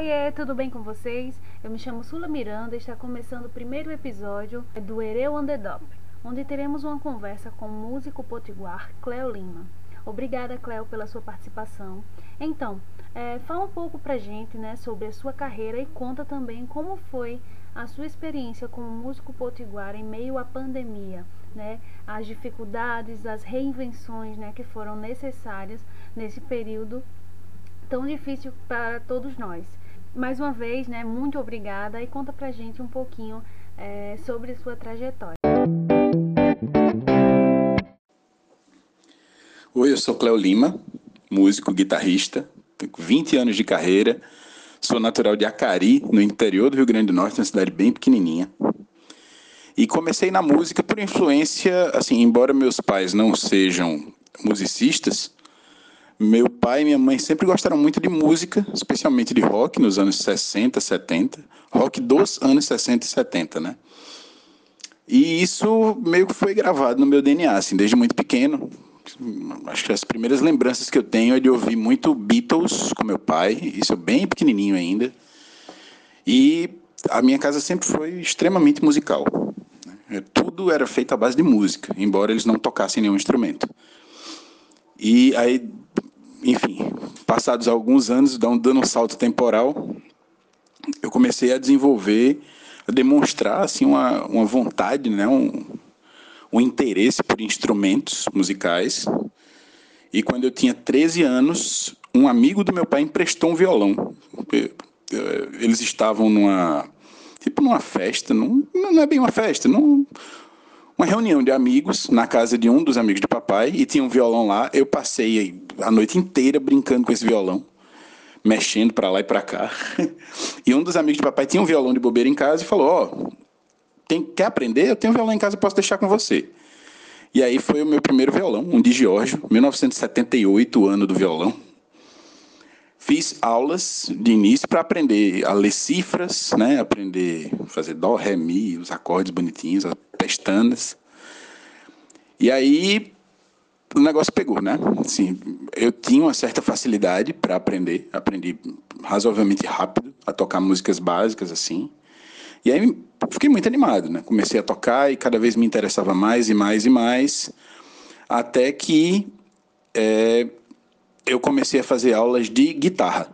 Oiê, tudo bem com vocês? Eu me chamo Sula Miranda e está começando o primeiro episódio do Ereu Underdog, onde teremos uma conversa com o músico potiguar Cleo Lima. Obrigada, Cleo, pela sua participação. Então, é, fala um pouco pra gente né, sobre a sua carreira e conta também como foi a sua experiência como músico potiguar em meio à pandemia, né, as dificuldades, as reinvenções né, que foram necessárias nesse período tão difícil para todos nós. Mais uma vez, né, muito obrigada e conta pra gente um pouquinho é, sobre sua trajetória. Oi, eu sou Cléo Lima, músico, guitarrista, tenho 20 anos de carreira, sou natural de Acari, no interior do Rio Grande do Norte, uma cidade bem pequenininha. E comecei na música por influência, assim, embora meus pais não sejam musicistas, meu pai e minha mãe sempre gostaram muito de música, especialmente de rock nos anos 60, 70, rock dos anos 60 e 70, né? E isso meio que foi gravado no meu DNA, assim, desde muito pequeno. Acho que as primeiras lembranças que eu tenho é de ouvir muito Beatles com meu pai, isso bem pequenininho ainda. E a minha casa sempre foi extremamente musical. Né? Tudo era feito à base de música, embora eles não tocassem nenhum instrumento. E aí, enfim, passados alguns anos, dando um salto temporal, eu comecei a desenvolver, a demonstrar assim uma, uma vontade, né, um, um interesse por instrumentos musicais. E quando eu tinha 13 anos, um amigo do meu pai emprestou um violão. Eh, eles estavam numa tipo numa festa, não, não é bem uma festa, num, uma reunião de amigos na casa de um dos amigos de papai e tinha um violão lá. Eu passei a noite inteira brincando com esse violão, mexendo para lá e para cá. E um dos amigos de papai tinha um violão de bobeira em casa e falou: Ó, oh, tem, quer aprender? Eu tenho um violão em casa, posso deixar com você. E aí foi o meu primeiro violão, um de Giorgio, 1978, ano do violão. Fiz aulas de início para aprender a ler cifras, né? aprender a fazer dó, ré, mi, os acordes bonitinhos, as pestanas. E aí o negócio pegou, né? Assim, eu tinha uma certa facilidade para aprender, aprendi razoavelmente rápido a tocar músicas básicas assim. E aí fiquei muito animado, né? Comecei a tocar e cada vez me interessava mais e mais e mais, até que é, eu comecei a fazer aulas de guitarra.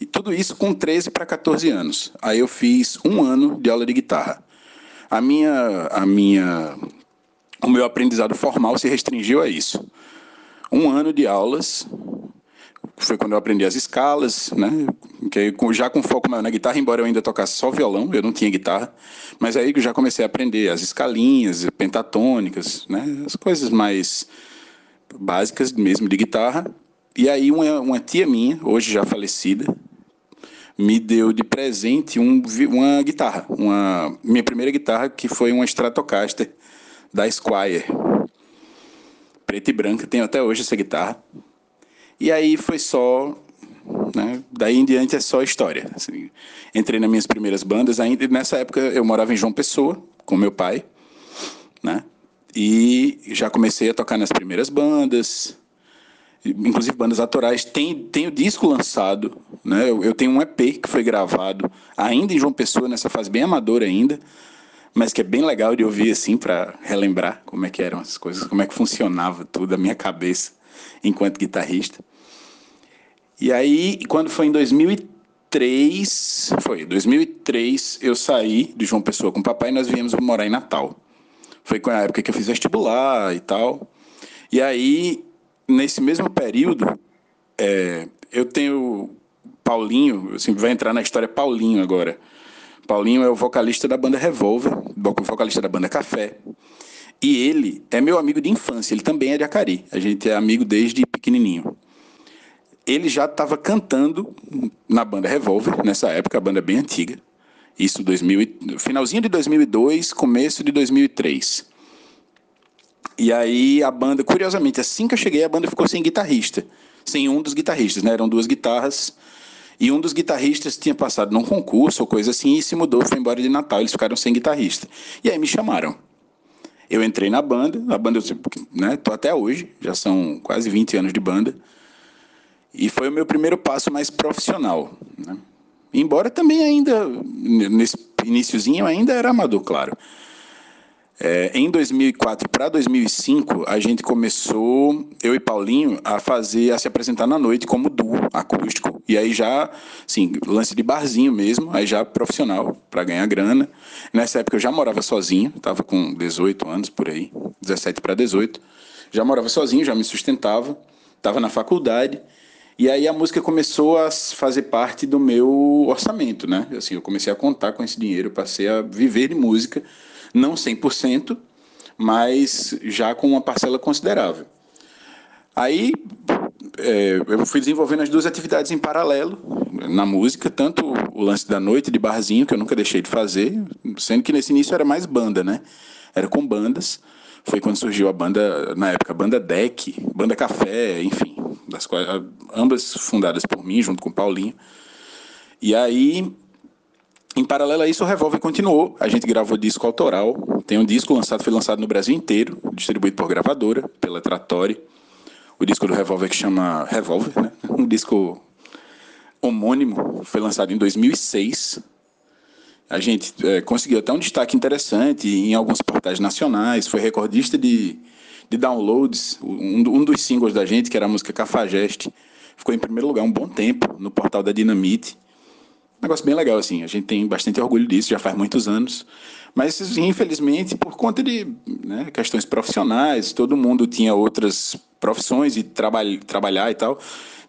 E tudo isso com 13 para 14 anos. Aí eu fiz um ano de aula de guitarra. A minha, a minha, o meu aprendizado formal se restringiu a isso. Um ano de aulas, foi quando eu aprendi as escalas, né? Que já com foco maior na guitarra, embora eu ainda tocasse só violão, eu não tinha guitarra, mas aí eu já comecei a aprender as escalinhas, pentatônicas, né? As coisas mais básicas mesmo de guitarra. E aí uma, uma tia minha, hoje já falecida, me deu de presente um, uma guitarra, uma minha primeira guitarra que foi uma Stratocaster da Squire, preta e branca, tenho até hoje essa guitarra. E aí foi só, né, daí em diante é só história. Assim, entrei nas minhas primeiras bandas, ainda nessa época eu morava em João Pessoa com meu pai, né? E já comecei a tocar nas primeiras bandas, inclusive bandas autorais. Tem, tem o disco lançado, né? Eu, eu, tenho um EP que foi gravado ainda em João Pessoa, nessa fase bem amadora ainda, mas que é bem legal de ouvir assim para relembrar como é que eram as coisas, como é que funcionava tudo a minha cabeça enquanto guitarrista. E aí, quando foi em 2003, foi 2003, eu saí de João Pessoa com o papai e nós viemos morar em Natal. Foi com a época que eu fiz vestibular e tal. E aí, nesse mesmo período, é, eu tenho Paulinho, assim, vai entrar na história Paulinho agora. Paulinho é o vocalista da banda Revolver, vocalista da banda Café. E ele é meu amigo de infância, ele também é de Acari. A gente é amigo desde pequenininho. Ele já estava cantando na banda Revolver, nessa época, a banda é bem antiga. Isso 2000, finalzinho de 2002, começo de 2003. E aí a banda, curiosamente, assim que eu cheguei, a banda ficou sem guitarrista. Sem um dos guitarristas, né? Eram duas guitarras. E um dos guitarristas tinha passado num concurso ou coisa assim e se mudou, foi embora de Natal. Eles ficaram sem guitarrista. E aí me chamaram. Eu entrei na banda, a banda, né? Tô até hoje, já são quase 20 anos de banda. E foi o meu primeiro passo mais profissional. Né? Embora também ainda, nesse iníciozinho, ainda era amador, claro. É, em 2004 para 2005, a gente começou, eu e Paulinho, a fazer, a se apresentar na noite como duo acústico. E aí já, assim, lance de barzinho mesmo, aí já profissional, para ganhar grana. Nessa época eu já morava sozinho, estava com 18 anos por aí, 17 para 18. Já morava sozinho, já me sustentava, estava na faculdade. E aí a música começou a fazer parte do meu orçamento, né? Assim, eu comecei a contar com esse dinheiro, passei a viver de música não 100%, mas já com uma parcela considerável. Aí é, eu fui desenvolvendo as duas atividades em paralelo na música, tanto o lance da noite de barzinho, que eu nunca deixei de fazer, sendo que nesse início era mais banda, né? Era com bandas. Foi quando surgiu a banda, na época, a banda Deck, Banda Café, enfim, das quais, ambas fundadas por mim, junto com o Paulinho. E aí em paralelo a isso, o Revolver continuou. A gente gravou disco autoral. Tem um disco lançado, foi lançado no Brasil inteiro, distribuído por gravadora, pela Trattori. O disco do Revolver que chama Revolver, né? Um disco homônimo, foi lançado em 2006. A gente é, conseguiu até um destaque interessante em alguns portais nacionais, foi recordista de, de downloads. Um, um dos singles da gente, que era a música Cafajeste, ficou em primeiro lugar um bom tempo no portal da Dinamite negócio bem legal, assim. A gente tem bastante orgulho disso, já faz muitos anos. Mas, infelizmente, por conta de né, questões profissionais, todo mundo tinha outras profissões e traba trabalhar e tal.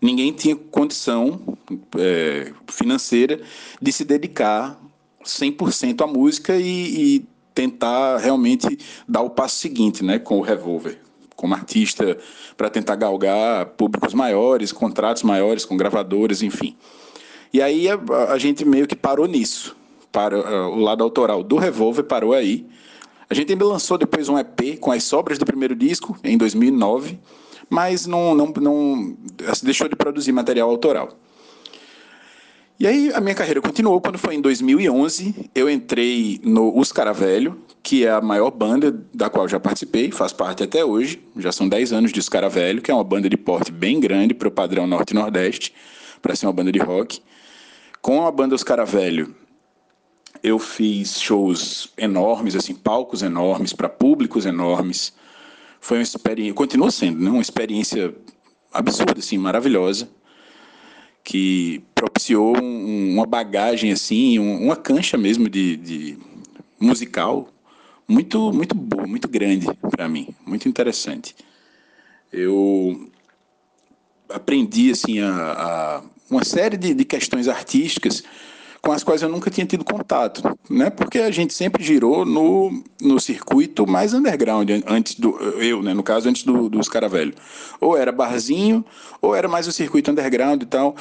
Ninguém tinha condição é, financeira de se dedicar 100% à música e, e tentar realmente dar o passo seguinte, né, com o revólver como artista para tentar galgar públicos maiores, contratos maiores com gravadoras, enfim. E aí a, a gente meio que parou nisso. Para, uh, o lado autoral do Revolver parou aí. A gente ainda lançou depois um EP com as sobras do primeiro disco, em 2009, mas não, não, não assim, deixou de produzir material autoral. E aí a minha carreira continuou. Quando foi em 2011, eu entrei no Os Caravelho, que é a maior banda da qual já participei, faz parte até hoje. Já são 10 anos de Os Caravelho, que é uma banda de porte bem grande para o padrão Norte e Nordeste, para ser uma banda de rock. Com a banda Os Cara Velho, eu fiz shows enormes, assim, palcos enormes, para públicos enormes. Foi uma experiência, continua sendo, né? uma experiência absurda, assim, maravilhosa, que propiciou um, uma bagagem, assim, um, uma cancha mesmo de, de, musical muito, muito boa, muito grande para mim, muito interessante. Eu aprendi, assim, a, a uma série de, de questões artísticas com as quais eu nunca tinha tido contato, né? Porque a gente sempre girou no, no circuito mais underground, antes do eu, né? No caso, antes do, dos cara velho. Ou era barzinho, ou era mais o circuito underground e tal.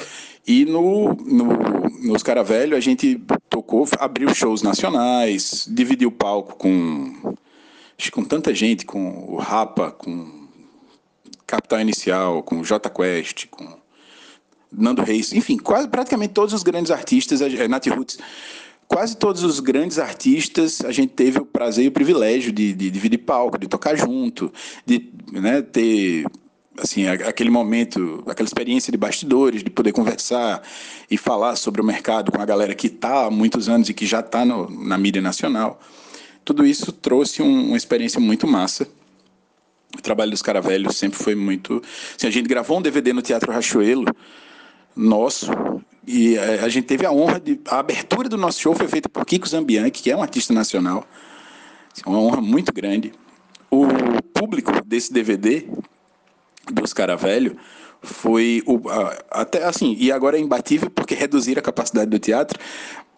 E no, no nos cara velho a gente tocou, abriu shows nacionais, dividiu o palco com com tanta gente, com o Rapa, com Capital Inicial, com J Quest, com Nando Reis, enfim, quase praticamente todos os grandes artistas, é, Nat Roots, quase todos os grandes artistas, a gente teve o prazer e o privilégio de, de dividir palco, de tocar junto, de né, ter assim aquele momento, aquela experiência de bastidores, de poder conversar e falar sobre o mercado com a galera que está há muitos anos e que já está na mídia nacional. Tudo isso trouxe um, uma experiência muito massa. O trabalho dos Caravelhos sempre foi muito. Assim, a gente gravou um DVD no Teatro Rachuelo nosso. E é, a gente teve a honra de. A abertura do nosso show foi feita por Kiko Zambianchi, que é um artista nacional. É uma honra muito grande. O público desse DVD, dos Cara Velho, foi o, até assim, e agora é imbatível porque reduziram a capacidade do teatro,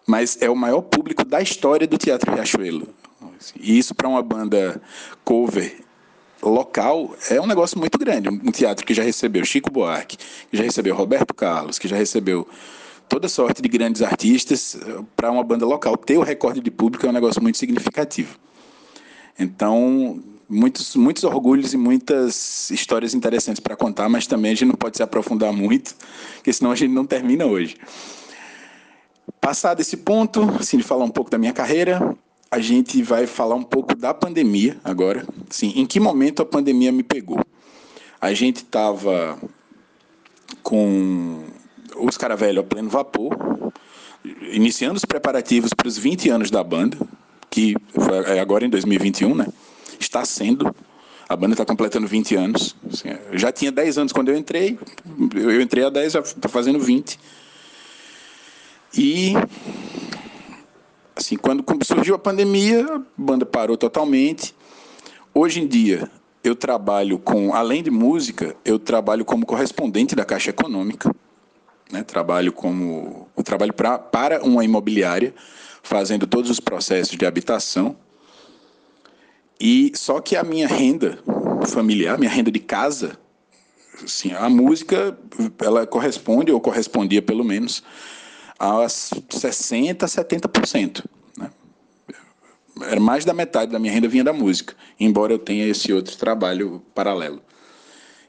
mas é o maior público da história do Teatro Riachuelo. E isso para uma banda cover local é um negócio muito grande. Um teatro que já recebeu Chico Buarque, que já recebeu Roberto Carlos, que já recebeu toda sorte de grandes artistas, para uma banda local ter o recorde de público é um negócio muito significativo. Então, muitos, muitos orgulhos e muitas histórias interessantes para contar, mas também a gente não pode se aprofundar muito, porque senão a gente não termina hoje. Passado esse ponto, assim, de falar um pouco da minha carreira, a gente vai falar um pouco da pandemia agora. Sim, em que momento a pandemia me pegou? A gente estava com os Caravelho a pleno vapor, iniciando os preparativos para os 20 anos da banda, que foi agora em 2021, né? Está sendo. A banda está completando 20 anos. Assim, já tinha 10 anos quando eu entrei, eu entrei há 10, já está fazendo 20. E assim, quando surgiu a pandemia, a banda parou totalmente. Hoje em dia, eu trabalho com, além de música, eu trabalho como correspondente da Caixa Econômica. Né? Trabalho como, eu trabalho pra, para uma imobiliária, fazendo todos os processos de habitação. E só que a minha renda familiar, minha renda de casa, assim, a música, ela corresponde ou correspondia pelo menos a 60, 70% era mais da metade da minha renda vinha da música, embora eu tenha esse outro trabalho paralelo.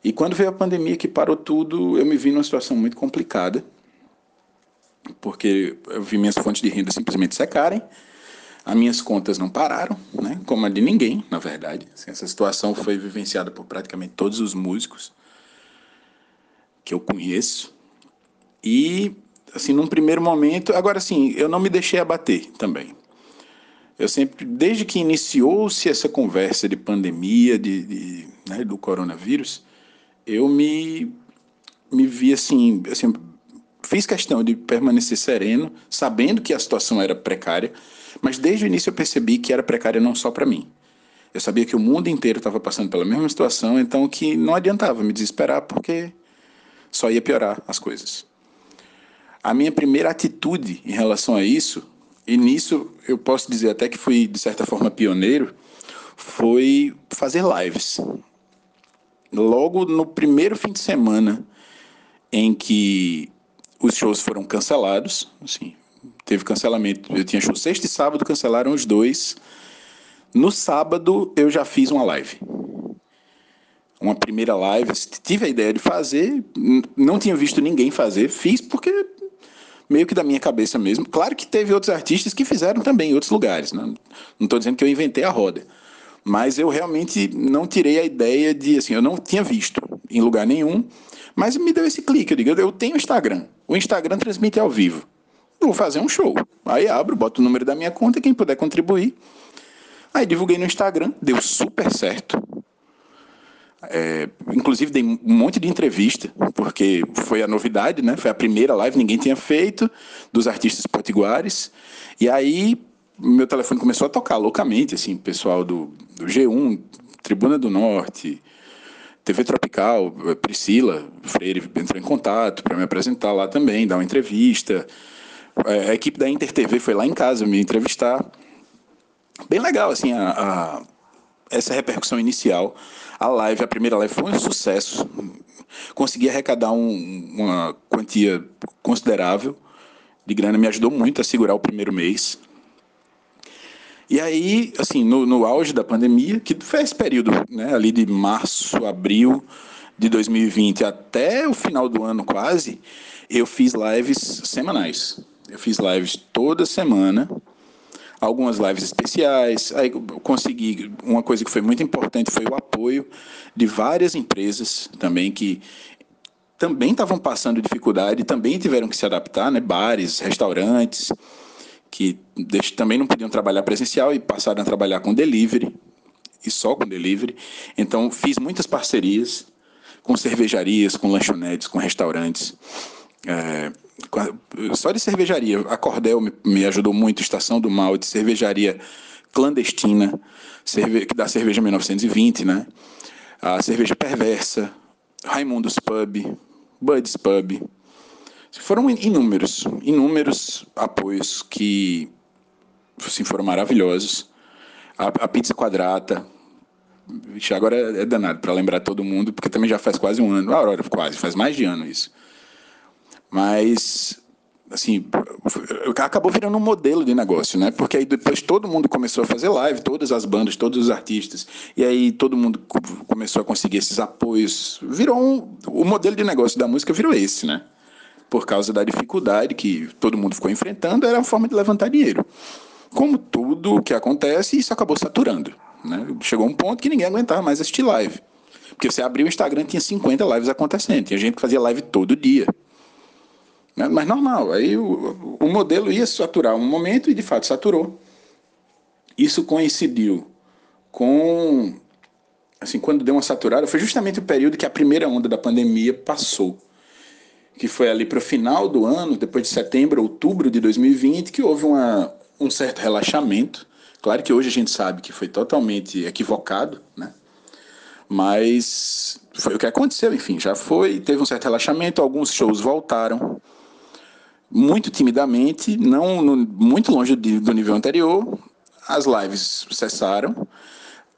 E quando veio a pandemia que parou tudo, eu me vi numa situação muito complicada, porque eu vi minhas fontes de renda simplesmente secarem, as minhas contas não pararam, né? como a de ninguém, na verdade. Assim, essa situação foi vivenciada por praticamente todos os músicos que eu conheço. E, assim, num primeiro momento, agora sim, eu não me deixei abater também. Eu sempre, desde que iniciou-se essa conversa de pandemia, de, de né, do coronavírus, eu me, me vi assim, assim, fiz questão de permanecer sereno, sabendo que a situação era precária, mas desde o início eu percebi que era precária não só para mim. Eu sabia que o mundo inteiro estava passando pela mesma situação, então que não adiantava me desesperar porque só ia piorar as coisas. A minha primeira atitude em relação a isso e nisso eu posso dizer até que fui, de certa forma, pioneiro, foi fazer lives. Logo no primeiro fim de semana em que os shows foram cancelados, assim, teve cancelamento. Eu tinha show sexta e sábado, cancelaram os dois. No sábado eu já fiz uma live. Uma primeira live, tive a ideia de fazer, não tinha visto ninguém fazer, fiz porque meio que da minha cabeça mesmo. Claro que teve outros artistas que fizeram também em outros lugares. Né? Não estou dizendo que eu inventei a roda. Mas eu realmente não tirei a ideia de, assim, eu não tinha visto em lugar nenhum, mas me deu esse clique. Eu digo, eu tenho Instagram. O Instagram transmite ao vivo. Vou fazer um show. Aí abro, boto o número da minha conta, quem puder contribuir. Aí divulguei no Instagram, deu super certo. É, inclusive dei um monte de entrevista, porque foi a novidade, né? Foi a primeira live, ninguém tinha feito, dos artistas potiguares. E aí meu telefone começou a tocar loucamente, assim, pessoal do, do G1, Tribuna do Norte, TV Tropical, Priscila Freire entrou em contato para me apresentar lá também, dar uma entrevista. É, a equipe da Inter TV foi lá em casa me entrevistar. Bem legal, assim, a, a essa repercussão inicial. A live, a primeira live foi um sucesso. Consegui arrecadar um, uma quantia considerável de grana, me ajudou muito a segurar o primeiro mês. E aí, assim, no, no auge da pandemia, que foi esse período, né, ali de março, abril de 2020 até o final do ano quase, eu fiz lives semanais. Eu fiz lives toda semana algumas lives especiais. Aí consegui uma coisa que foi muito importante foi o apoio de várias empresas também que também estavam passando dificuldade, também tiveram que se adaptar, né? Bares, restaurantes que também não podiam trabalhar presencial e passaram a trabalhar com delivery e só com delivery. Então fiz muitas parcerias com cervejarias, com lanchonetes, com restaurantes. É, só de cervejaria. A Cordel me, me ajudou muito, Estação do Mal, de cervejaria clandestina, cerve, que dá cerveja 1920, né? A cerveja perversa, Raimundos Pub, Bud's Pub. Foram inúmeros, inúmeros apoios que assim, foram maravilhosos. A, a pizza quadrata, Vixe, agora é, danado para lembrar todo mundo, porque também já faz quase um ano. Aurora, quase, faz mais de ano isso. Mas, assim, acabou virando um modelo de negócio, né? Porque aí depois todo mundo começou a fazer live, todas as bandas, todos os artistas, e aí todo mundo começou a conseguir esses apoios. Virou um, o modelo de negócio da música virou esse, né? Por causa da dificuldade que todo mundo ficou enfrentando, era a forma de levantar dinheiro. Como tudo que acontece, isso acabou saturando. Né? Chegou um ponto que ninguém aguentava mais assistir live. Porque você abriu o Instagram, tinha 50 lives acontecendo. Tinha gente que fazia live todo dia. Né? Mas normal. Aí o, o modelo ia saturar um momento e de fato saturou. Isso coincidiu com assim, quando deu uma saturada, foi justamente o período que a primeira onda da pandemia passou. Que foi ali para o final do ano, depois de setembro, outubro de 2020, que houve uma, um certo relaxamento. Claro que hoje a gente sabe que foi totalmente equivocado, né? Mas foi o que aconteceu, enfim, já foi, teve um certo relaxamento, alguns shows voltaram muito timidamente, não no, muito longe de, do nível anterior. As lives cessaram,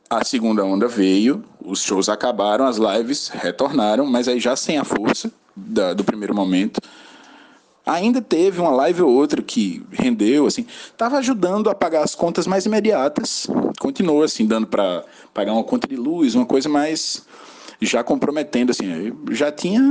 a segunda onda veio, os shows acabaram, as lives retornaram, mas aí já sem a força da, do primeiro momento. Ainda teve uma live ou outra que rendeu, assim, estava ajudando a pagar as contas mais imediatas. Continuou assim, dando para pagar uma conta de luz, uma coisa mais já comprometendo, assim, já tinha,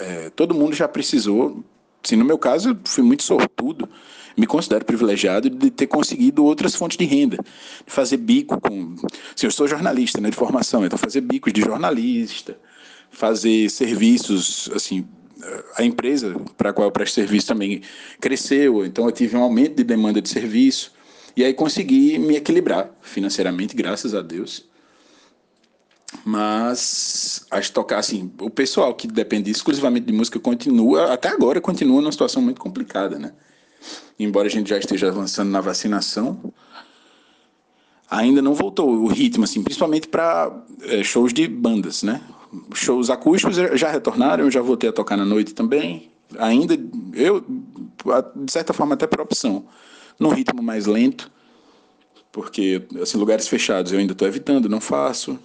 é, todo mundo já precisou. Assim, no meu caso, eu fui muito sortudo me considero privilegiado de ter conseguido outras fontes de renda, de fazer bico com. Assim, eu sou jornalista né, de formação, então fazer bicos de jornalista, fazer serviços, assim, a empresa para a qual eu presto serviço também cresceu, então eu tive um aumento de demanda de serviço, e aí consegui me equilibrar financeiramente, graças a Deus. Mas que tocar assim, o pessoal que depende exclusivamente de música continua, até agora continua numa situação muito complicada, né? embora a gente já esteja avançando na vacinação, ainda não voltou o ritmo, assim, principalmente para é, shows de bandas, né? Shows acústicos já retornaram, eu já voltei a tocar na noite também. Ainda, eu, de certa forma, até por opção, num ritmo mais lento, porque, assim, lugares fechados eu ainda estou evitando, não faço.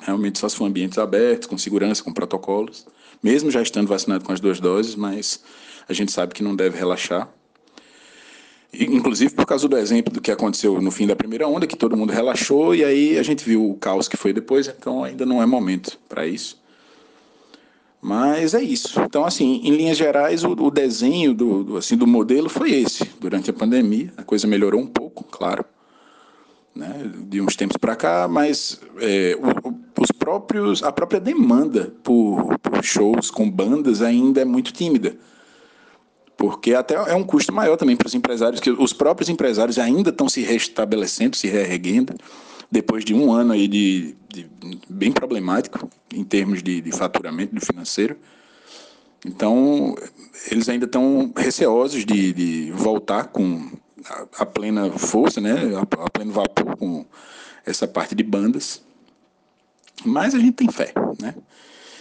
Realmente só se for ambientes abertos, com segurança, com protocolos. Mesmo já estando vacinado com as duas doses, mas a gente sabe que não deve relaxar. Inclusive por causa do exemplo do que aconteceu no fim da primeira onda, que todo mundo relaxou e aí a gente viu o caos que foi depois, então ainda não é momento para isso. Mas é isso. Então, assim, em linhas gerais, o, o desenho do, do, assim, do modelo foi esse. Durante a pandemia, a coisa melhorou um pouco, claro, né, de uns tempos para cá, mas é, o, próprios, a própria demanda por, por shows com bandas ainda é muito tímida porque até é um custo maior também para os empresários, que os próprios empresários ainda estão se restabelecendo, se reerguendo, depois de um ano aí de, de bem problemático em termos de, de faturamento do financeiro. Então, eles ainda estão receosos de, de voltar com a, a, plena força, né, a, a pleno vapor com essa parte de bandas. Mas a gente tem fé, né,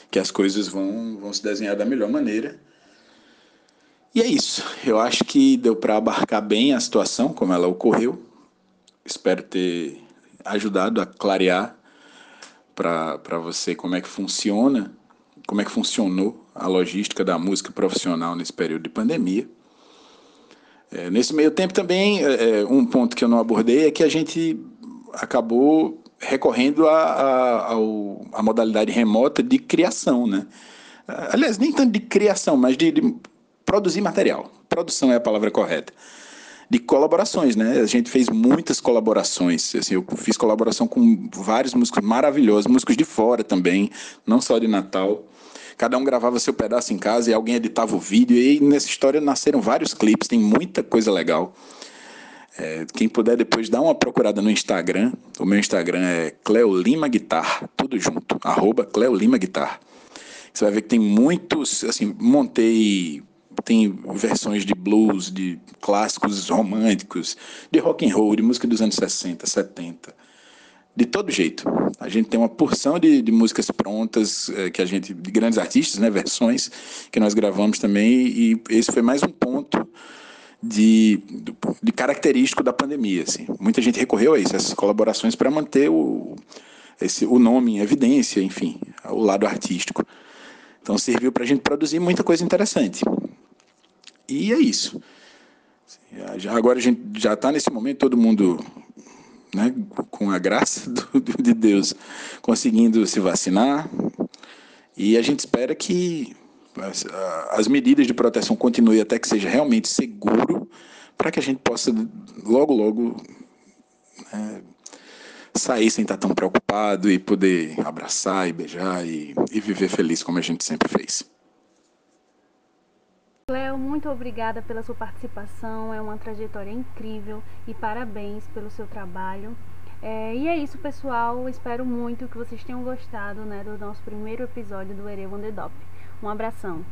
que as coisas vão, vão se desenhar da melhor maneira e é isso. Eu acho que deu para abarcar bem a situação, como ela ocorreu. Espero ter ajudado a clarear para você como é que funciona, como é que funcionou a logística da música profissional nesse período de pandemia. É, nesse meio tempo também, é, é um ponto que eu não abordei é que a gente acabou recorrendo à modalidade remota de criação, né? Aliás, nem tanto de criação, mas de, de produzir material. Produção é a palavra correta. De colaborações, né? A gente fez muitas colaborações. Assim, eu fiz colaboração com vários músicos maravilhosos, músicos de fora também, não só de Natal. Cada um gravava seu pedaço em casa e alguém editava o vídeo. E nessa história nasceram vários clipes, tem muita coisa legal. É, quem puder depois dar uma procurada no Instagram. O meu Instagram é Cleolima Guitar, tudo junto, arroba Cleolima Guitar. Você vai ver que tem muitos, assim, montei tem versões de blues, de clássicos românticos, de rock and roll, de música dos anos 60, 70. De todo jeito. A gente tem uma porção de, de músicas prontas, é, que a gente, de grandes artistas, né, versões, que nós gravamos também, e esse foi mais um ponto de, de característico da pandemia. Assim. Muita gente recorreu a isso, essas colaborações, para manter o, esse, o nome em evidência, enfim, o lado artístico. Então serviu para a gente produzir muita coisa interessante. E é isso. Agora a gente já está nesse momento, todo mundo, né, com a graça do, de Deus, conseguindo se vacinar. E a gente espera que as, as medidas de proteção continuem até que seja realmente seguro, para que a gente possa logo, logo né, sair sem estar tão preocupado e poder abraçar e beijar e, e viver feliz como a gente sempre fez. Cleo, muito obrigada pela sua participação. É uma trajetória incrível e parabéns pelo seu trabalho. É, e é isso, pessoal. Espero muito que vocês tenham gostado né, do nosso primeiro episódio do Ereu Underdop. Um abração.